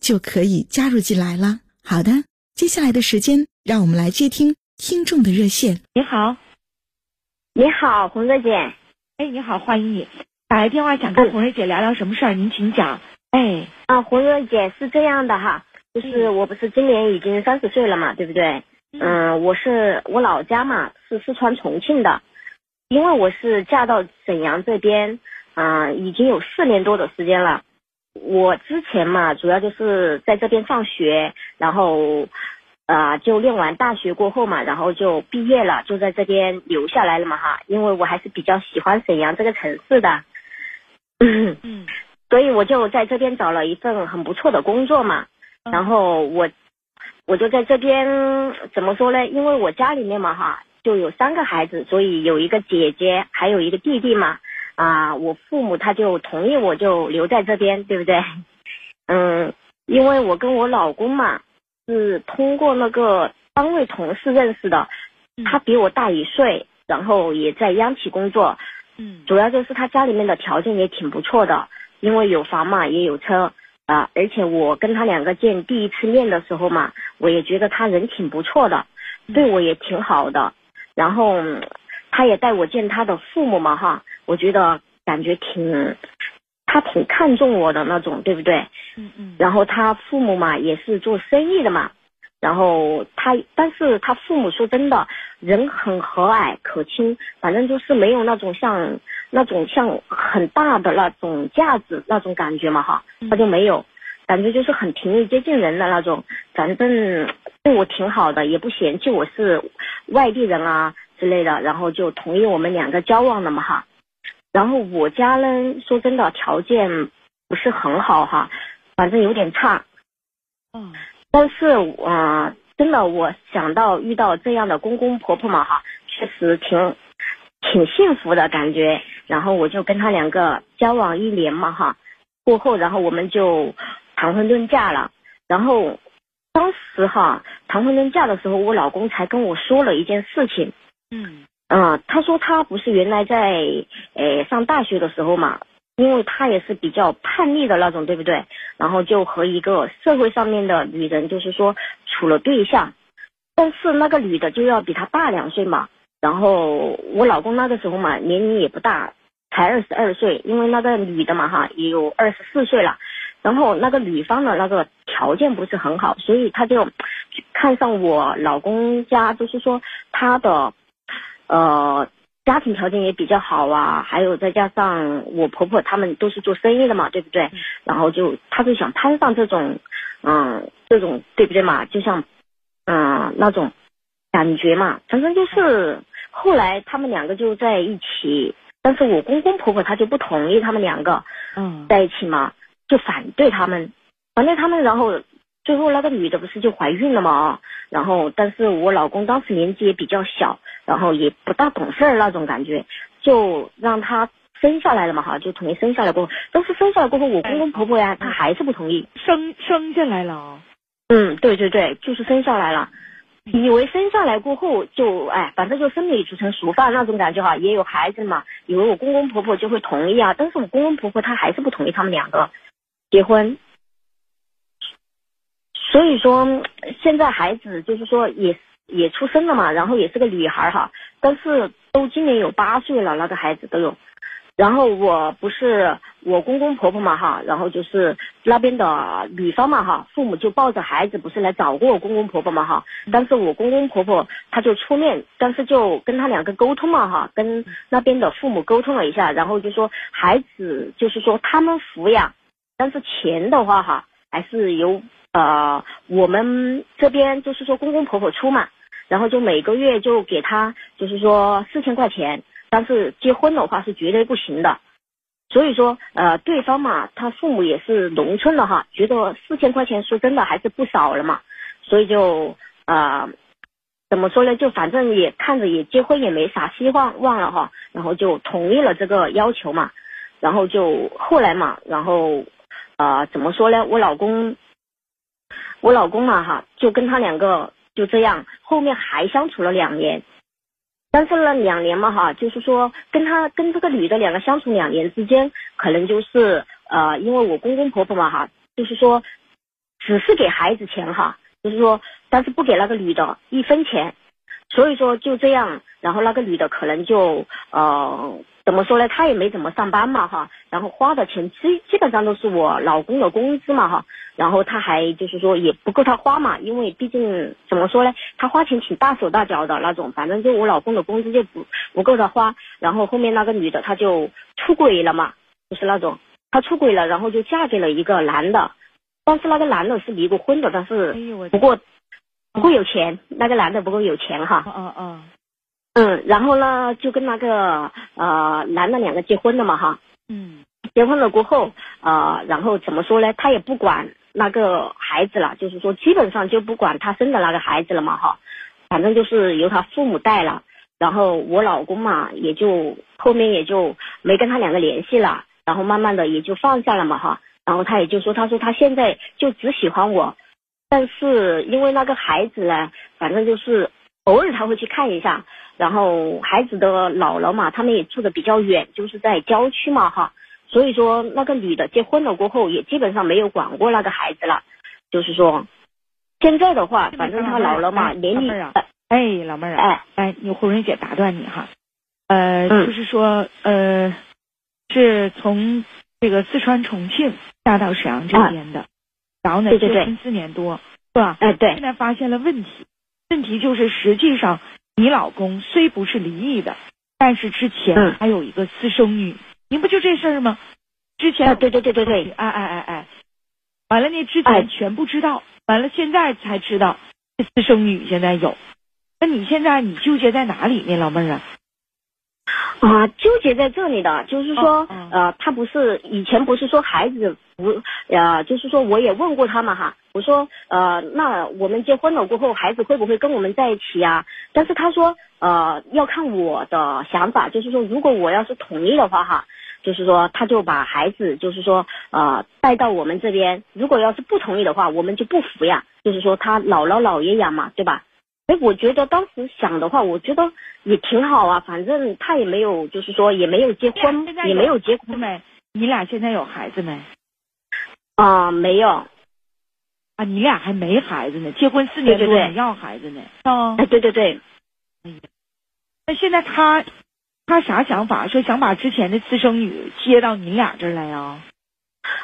就可以加入进来了。好的，接下来的时间，让我们来接听听众的热线。你好，你好，红瑞姐。哎，你好，欢迎你。打来电话想跟红瑞姐聊聊什么事儿？您请讲。哎，啊，红瑞姐是这样的哈，就是我不是今年已经三十岁了嘛，对不对？嗯，我是我老家嘛，是四川重庆的，因为我是嫁到沈阳这边，嗯，已经有四年多的时间了。我之前嘛，主要就是在这边上学，然后啊，就念完大学过后嘛，然后就毕业了，就在这边留下来了嘛哈。因为我还是比较喜欢沈阳这个城市的，嗯，所以我就在这边找了一份很不错的工作嘛，然后我。我就在这边怎么说呢？因为我家里面嘛哈，就有三个孩子，所以有一个姐姐，还有一个弟弟嘛。啊，我父母他就同意我就留在这边，对不对？嗯，因为我跟我老公嘛是通过那个单位同事认识的，他比我大一岁，然后也在央企工作。嗯，主要就是他家里面的条件也挺不错的，因为有房嘛，也有车。啊，而且我跟他两个见第一次面的时候嘛，我也觉得他人挺不错的，对我也挺好的。然后他也带我见他的父母嘛，哈，我觉得感觉挺，他挺看重我的那种，对不对？嗯嗯。然后他父母嘛也是做生意的嘛，然后他，但是他父母说真的，人很和蔼可亲，反正就是没有那种像。那种像很大的那种架子那种感觉嘛哈，他就没有，感觉就是很平易接近人的那种，反正对我挺好的，也不嫌弃我是外地人啊之类的，然后就同意我们两个交往了嘛哈。然后我家呢，说真的条件不是很好哈，反正有点差。嗯。但是啊，真的我想到遇到这样的公公婆婆嘛哈，确实挺。挺幸福的感觉，然后我就跟他两个交往一年嘛哈，过后然后我们就谈婚论嫁了，然后当时哈谈婚论嫁的时候，我老公才跟我说了一件事情，嗯嗯，他说他不是原来在诶上大学的时候嘛，因为他也是比较叛逆的那种，对不对？然后就和一个社会上面的女人就是说处了对象，但是那个女的就要比他大两岁嘛。然后我老公那个时候嘛，年龄也不大，才二十二岁。因为那个女的嘛哈，也有二十四岁了。然后那个女方的那个条件不是很好，所以他就看上我老公家，就是说他的呃家庭条件也比较好啊，还有再加上我婆婆他们都是做生意的嘛，对不对？然后就他就想攀上这种嗯这种对不对嘛？就像嗯那种感觉嘛，反正就是。后来他们两个就在一起，但是我公公婆婆他就不同意他们两个嗯在一起嘛，就反对他们，反对他们，然后最后那个女的不是就怀孕了嘛，然后但是我老公当时年纪也比较小，然后也不大懂事儿那种感觉，就让他生下来了嘛哈，就同意生下来过后，但是生下来过后我公公婆婆呀他还是不同意，生生下来了，嗯对对对，就是生下来了。以为生下来过后就哎，反正就生米煮成熟饭那种感觉哈，也有孩子嘛，以为我公公婆婆就会同意啊，但是我公公婆婆他还是不同意他们两个结婚，所以说现在孩子就是说也也出生了嘛，然后也是个女孩哈，但是都今年有八岁了，那个孩子都有，然后我不是我公公婆婆嘛哈，然后就是那边的女方嘛哈，父母就抱着孩子不是来找过我公公婆婆嘛哈，但是我公公婆婆他就出面，但是就跟他两个沟通嘛哈，跟那边的父母沟通了一下，然后就说孩子就是说他们抚养，但是钱的话哈，还是由呃我们这边就是说公公婆婆出嘛，然后就每个月就给他就是说四千块钱。但是结婚的话是绝对不行的，所以说呃对方嘛，他父母也是农村的哈，觉得四千块钱说真的还是不少了嘛，所以就呃怎么说呢，就反正也看着也结婚也没啥希望望了哈，然后就同意了这个要求嘛，然后就后来嘛，然后呃怎么说呢，我老公我老公嘛哈，就跟他两个就这样，后面还相处了两年。但是呢，两年嘛哈，就是说跟他跟这个女的两个相处两年之间，可能就是呃，因为我公公婆婆嘛哈，就是说只是给孩子钱哈，就是说，但是不给那个女的一分钱，所以说就这样，然后那个女的可能就呃。怎么说呢？他也没怎么上班嘛，哈，然后花的钱基基本上都是我老公的工资嘛，哈，然后他还就是说也不够他花嘛，因为毕竟怎么说呢，他花钱挺大手大脚的那种，反正就我老公的工资就不不够他花，然后后面那个女的她就出轨了嘛，就是那种她出轨了，然后就嫁给了一个男的，但是那个男的是离过婚的，但是不过不够有钱，那个男的不够有钱哈，嗯嗯。嗯，然后呢，就跟那个呃男的两个结婚了嘛哈，嗯，结婚了过后，呃，然后怎么说呢？他也不管那个孩子了，就是说基本上就不管他生的那个孩子了嘛哈，反正就是由他父母带了。然后我老公嘛，也就后面也就没跟他两个联系了，然后慢慢的也就放下了嘛哈。然后他也就说，他说他现在就只喜欢我，但是因为那个孩子呢，反正就是偶尔他会去看一下。然后孩子的姥姥嘛，他们也住的比较远，就是在郊区嘛哈，所以说那个女的结婚了过后，也基本上没有管过那个孩子了。就是说，现在的话，反正他姥姥嘛，年龄哎，老妹儿啊，哎，哎，你胡润姐打断你哈，呃，就是说呃，是从这个四川重庆嫁到沈阳这边的，然后呢结婚四年多，是吧？哎，对。现在发现了问题，问题就是实际上。你老公虽不是离异的，但是之前还有一个私生女，您不就这事儿吗？之前对对对对对，哎哎哎哎，完了呢，之前全不知道，完了现在才知道这私生女现在有，那你现在你纠结在哪里呢，老妹儿啊？啊，纠结在这里的，就是说，呃，他不是以前不是说孩子不，呃，就是说我也问过他嘛哈，我说，呃，那我们结婚了过后，孩子会不会跟我们在一起啊？但是他说，呃，要看我的想法，就是说，如果我要是同意的话哈，就是说他就把孩子，就是说，呃，带到我们这边；如果要是不同意的话，我们就不抚养，就是说他姥姥姥爷养嘛，对吧？哎，我觉得当时想的话，我觉得也挺好啊。反正他也没有，就是说也没有结婚，也没有结婚没。你俩现在有孩子没？啊，没有。啊，你俩还没孩子呢，结婚四年多，你要孩子呢？哦，哎，对对对。哎呀，那现在他他啥想法？说想把之前的私生女接到你俩这儿来呀？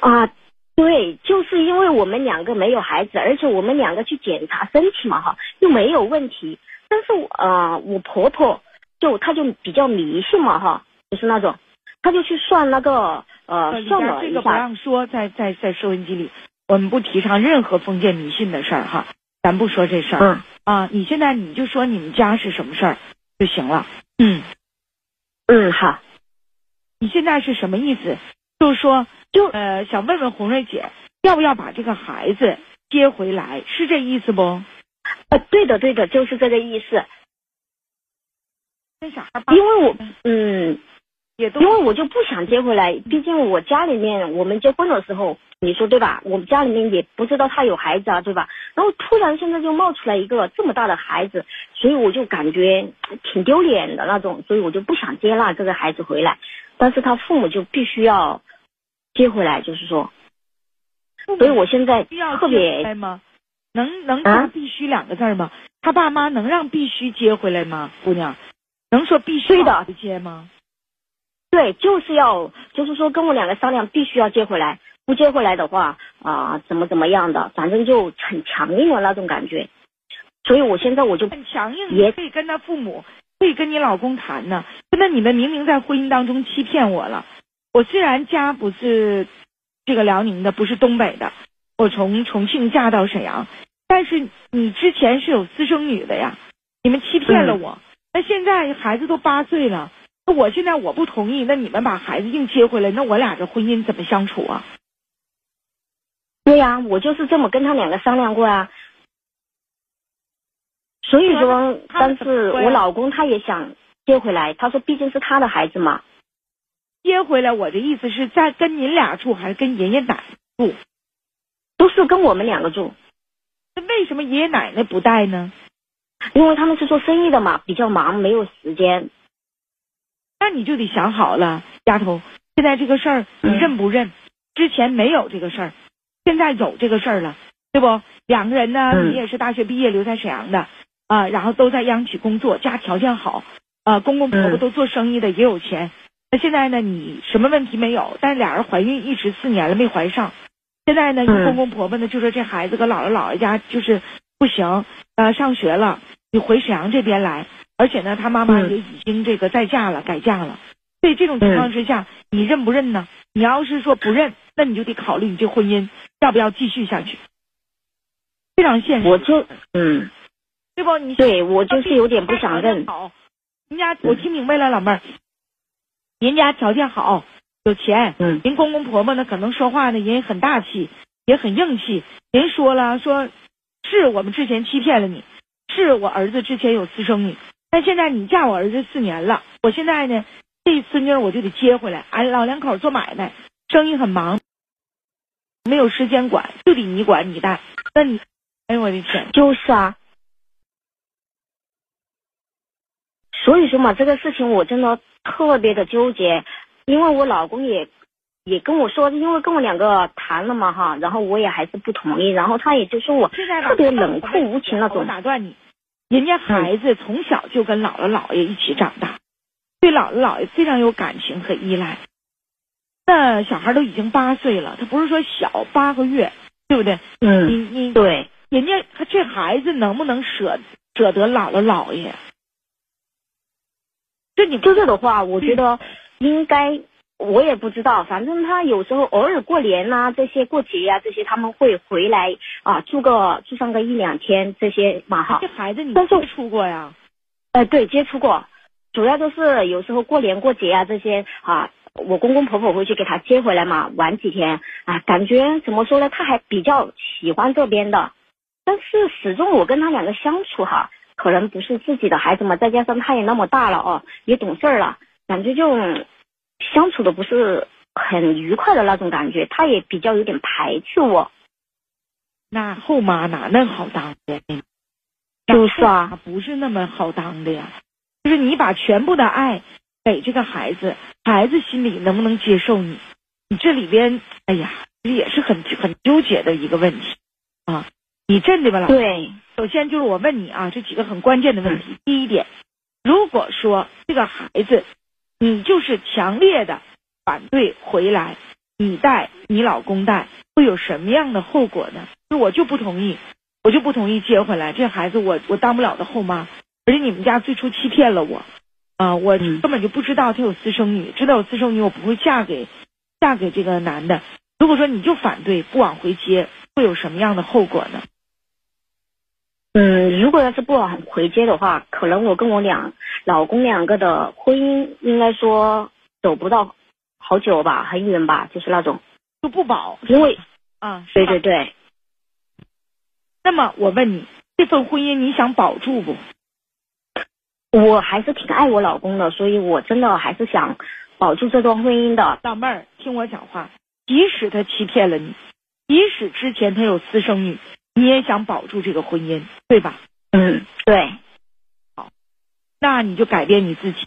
啊。对，就是因为我们两个没有孩子，而且我们两个去检查身体嘛，哈，又没有问题。但是呃，我婆婆就她就比较迷信嘛，哈，就是那种，她就去算那个呃，算了这个不让说，在在在收音机里，我们不提倡任何封建迷信的事儿哈，咱不说这事儿。嗯。啊，你现在你就说你们家是什么事儿就行了。嗯。嗯，好。你现在是什么意思？就是说。就呃，想问问红瑞姐，要不要把这个孩子接回来？是这意思不？呃，对的，对的，就是这个意思。为啥？因为我嗯，也因为我就不想接回来，毕竟我家里面我们结婚的时候，你说对吧？我们家里面也不知道他有孩子啊，对吧？然后突然现在就冒出来一个这么大的孩子，所以我就感觉挺丢脸的那种，所以我就不想接纳这个孩子回来。但是他父母就必须要。接回来就是说，所以我现在特别吗？能能说必须两个字吗？他爸妈能让必须接回来吗？姑娘，能说必须的接吗？对，就是要，就是说跟我两个商量，必须要接回来，不接回来的话啊、怎么怎么样的，反正就很强硬的那种感觉。所以我现在我就很强硬，也可以跟他父母，可以跟你老公谈呢。那你们明明在婚姻当中欺骗我了。我虽然家不是这个辽宁的，不是东北的，我从重庆嫁到沈阳，但是你之前是有私生女的呀，你们欺骗了我。那现在孩子都八岁了，那我现在我不同意，那你们把孩子硬接回来，那我俩这婚姻怎么相处啊？对呀、我就是这么跟他两个商量过啊。所以说，但是我老公他也想接回来，他说毕竟是他的孩子嘛。接回来，我的意思是在跟您俩住，还是跟爷爷奶奶住？都是跟我们两个住，那为什么爷爷奶奶不带呢？因为他们是做生意的嘛，比较忙，没有时间。那你就得想好了，丫头，现在这个事儿你嗯认不认？之前没有这个事儿，现在有这个事儿了，对不？两个人呢，嗯你也是大学毕业留在沈阳的啊、然后都在央企工作，家条件好，啊、公公婆婆嗯都做生意的，也有钱。那现在呢，你什么问题没有？但是俩人怀孕一直四年了没怀上，现在呢，你嗯公公婆婆呢就说这孩子搁姥姥姥爷家就是不行，呃，上学了，你回沈阳这边来，而且呢，他妈妈嗯也已经这个再嫁了，改嫁了。所以这种情况之下，你认不认呢？你要是说不认，那你就得考虑你这婚姻要不要继续下去，非常现实，我就嗯，对不？你对我就是有点不想认。好，人家我听明白了，老妹儿，人家条件好，有钱，嗯人公公婆婆呢可能说话呢人也很大气，也很硬气。人说了说，是我们之前欺骗了你，是我儿子之前有私生女，但现在你嫁我儿子四年了，我现在呢这孙女我就得接回来。俺老两口做买卖，生意很忙，没有时间管，就得你管你带。那你，哎呦我的天！就是啊。所以说嘛，这个事情我真的特别的纠结，因为我老公也也跟我说，因为跟我两个谈了嘛哈，然后我也还是不同意，然后他也就说我现在吧特别冷酷无情那我种。打断你，人家孩子从小就跟姥姥姥爷一起长大，对姥姥姥爷非常有感情和依赖。那小孩都已经八岁了，他不是说小八个月，对不对？嗯你嗯，你对，人家这孩子能不能舍舍得姥姥姥爷？这你这个的话，我觉得应该。我也不知道，反正他有时候偶尔过年呐、这些过节呀、这些他们会回来啊，住个住上个一两天，这些嘛哈这。孩子你接触过呀？呃，对，接触过，主要都是有时候过年过节啊这些啊，我公公婆婆会去给他接回来嘛，玩几天啊，感觉怎么说呢，他还比较喜欢这边的，但是始终我跟他两个相处哈，可能不是自己的孩子嘛，再加上他也那么大了哦，也懂事儿了，感觉就嗯相处的不是很愉快的那种感觉，他也比较有点排斥我，那后妈哪那好当的？就是啊，不是那么好当的呀。就是你把全部的爱给这个孩子，孩子心里能不能接受你？你这里边，哎呀，这也是很很纠结的一个问题啊。你镇的吧，老师？对，首先就是我问你啊，这几个很关键的问题。第一点，如果说这个孩子，你就是强烈的反对回来，你带你老公带，会有什么样的后果呢？就我就不同意，我就不同意接回来这孩子我，我当不了的后妈。而且你们家最初欺骗了我，啊、我嗯根本就不知道他有私生女，知道有私生女我不会嫁给嫁给这个男的。如果说你就反对不往回接，会有什么样的后果呢？嗯，如果要是不往回接的话，可能我跟我两老公两个的婚姻应该说走不到好久吧，很远吧，就是那种，就不保，因为啊，对对对，那么我问你，这份婚姻你想保住不？我还是挺爱我老公的，所以我真的还是想保住这段婚姻的。老妹儿，听我讲话，即使他欺骗了你，即使之前他有私生女，你也想保住这个婚姻，对吧？嗯，对，好那你就改变你自己，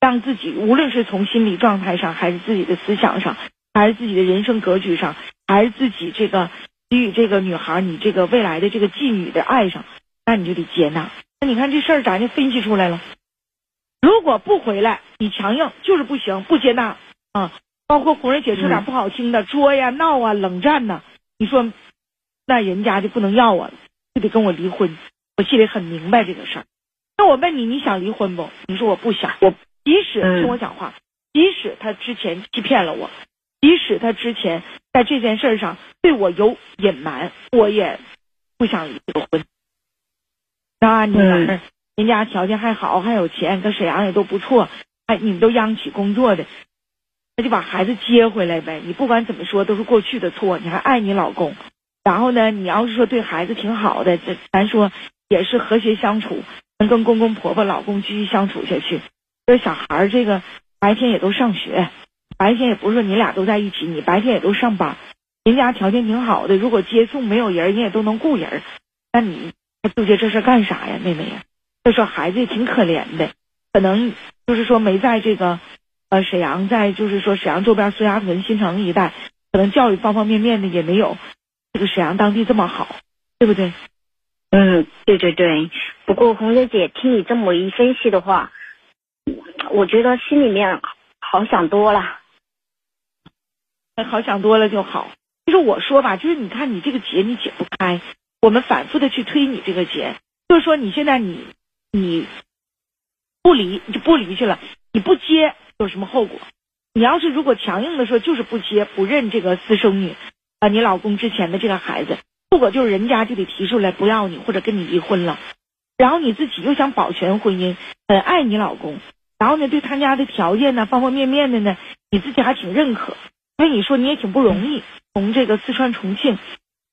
让自己无论是从心理状态上，还是自己的思想上，还是自己的人生格局上，还是自己这个给予这个女孩你这个未来的这个妓女的爱上，那你就得接纳。那你看这事儿咱就分析出来了，如果不回来，你强硬就是不行，不接纳啊。包括红瑞姐说点不好听的，作呀、闹啊、冷战呐，你说那人家就不能要我了，就得跟我离婚。我心里很明白这个事儿。那我问你，你想离婚不？你说我不想。我即使听我讲话，即使他之前欺骗了我，即使他之前在这件事上对我有隐瞒，我也不想离这个婚。那你儿人家条件还好，还有钱，搁沈阳也都不错，还你们都央企工作的。那就把孩子接回来呗。你不管怎么说都是过去的错，你还爱你老公。然后呢，你要是说对孩子挺好的，这咱说也是和谐相处，能跟公公婆婆、老公继续相处下去。这小孩这个白天也都上学，白天也不是说你俩都在一起，你白天也都上班。人家条件挺好的，如果接送没有人，人也都能雇人。那你还纠结这事干啥呀，妹妹呀？再说孩子也挺可怜的，可能就是说没在这个。呃，沈阳在就是说沈阳周边苏家屯新城一带，可能教育方方面面的也没有这个沈阳当地这么好，对不对？嗯，对对对。不过红姐姐听你这么一分析的话，我觉得心里面好想多了。好想多了就好。就是我说吧，就是你看你这个结你解不开，我们反复的去推你这个结，就是说你现在你你不离你就不离去了，你不接。有什么后果？你要是如果强硬的说就是不接不认这个私生女啊，你老公之前的这个孩子，后果就是人家就得提出来不要你或者跟你离婚了。然后你自己又想保全婚姻，很爱你老公，然后呢对他家的条件呢方方面面的呢，你自己还挺认可。所以你说你也挺不容易，从这个四川重庆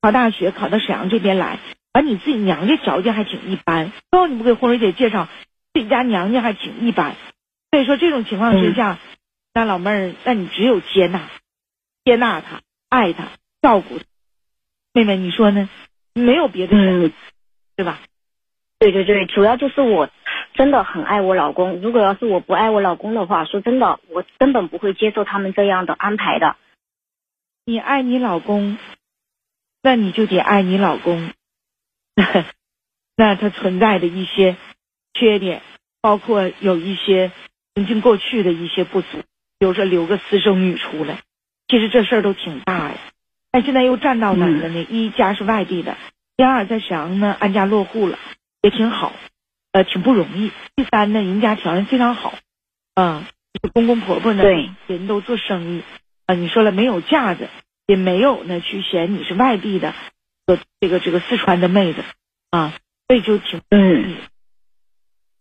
考大学考到沈阳这边来，而你自己娘家条件还挺一般。最后你不给红蕊姐介绍，自己家娘家还挺一般。所以说这种情况之下，那老妹儿，那你只有接纳，接纳他，爱他，照顾。妹妹，你说呢？没有别的嗯，对吧？对对对，主要就是我真的很爱我老公。如果要是我不爱我老公的话，说真的，我根本不会接受他们这样的安排的。你爱你老公，那你就得爱你老公。那他存在的一些缺点，包括有一些。曾经过去的一些不足，比如说留个私生女出来，其实这事儿都挺大呀。但现在又站到哪了呢？一家是外地的，第二在沈阳呢安家落户了，也挺好，呃，挺不容易。第三呢，人家条件非常好，嗯，公公婆婆呢，对，人都做生意，啊，你说了没有架子，也没有呢去嫌你是外地的，和这个这个四川的妹子，啊，所以就挺嗯，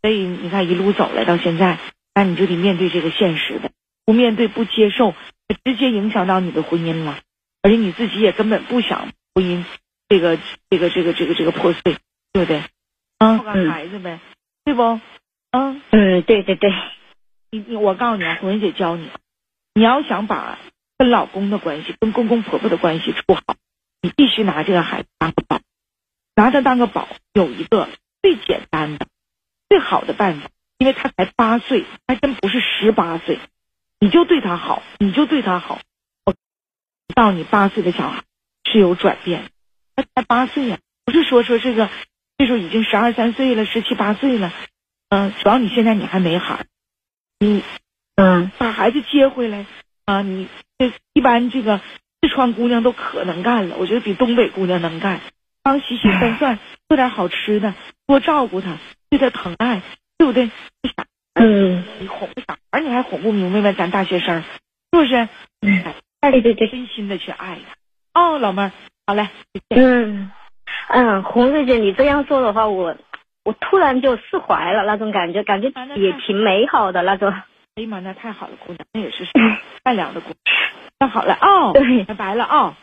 所以你看一路走来到现在。那你就得面对这个现实的，不面对不接受，直接影响到你的婚姻了，而且你自己也根本不想婚姻这个这个这个这个这个破碎，对不对？啊，个孩子呗，对不？嗯嗯，对对对，你你我告诉你啊，红云姐教你，你要想把跟老公的关系、跟公公婆婆的关系处好，你必须拿这个孩子当个宝，拿他当个宝，有一个最简单的、最好的办法。因为他才八岁，还真不是十八岁，你就对他好，你就对他好。我告诉你，八岁的小孩是有转变，他才八岁呀，不是说说这个，这时候已经十二三岁了，十七八岁了。嗯，主要你现在你还没孩，你嗯把孩子接回来啊，你这一般这个四川姑娘都可能干了，我觉得比东北姑娘能干，帮洗洗涮涮，做点好吃的，多照顾他，对他疼爱。对不对？嗯，你哄小孩，你还哄不明白吗？咱大学生，是不是？嗯，对对对，真心的去爱他。哦，老妹儿，好嘞。嗯嗯，红瑞姐，你这样说的话，我我突然就释怀了，那种感觉，感觉也挺美好的那种。哎呀妈，那太好了，姑娘，那也是善良的姑娘。那好了哦，对，拜拜了啊。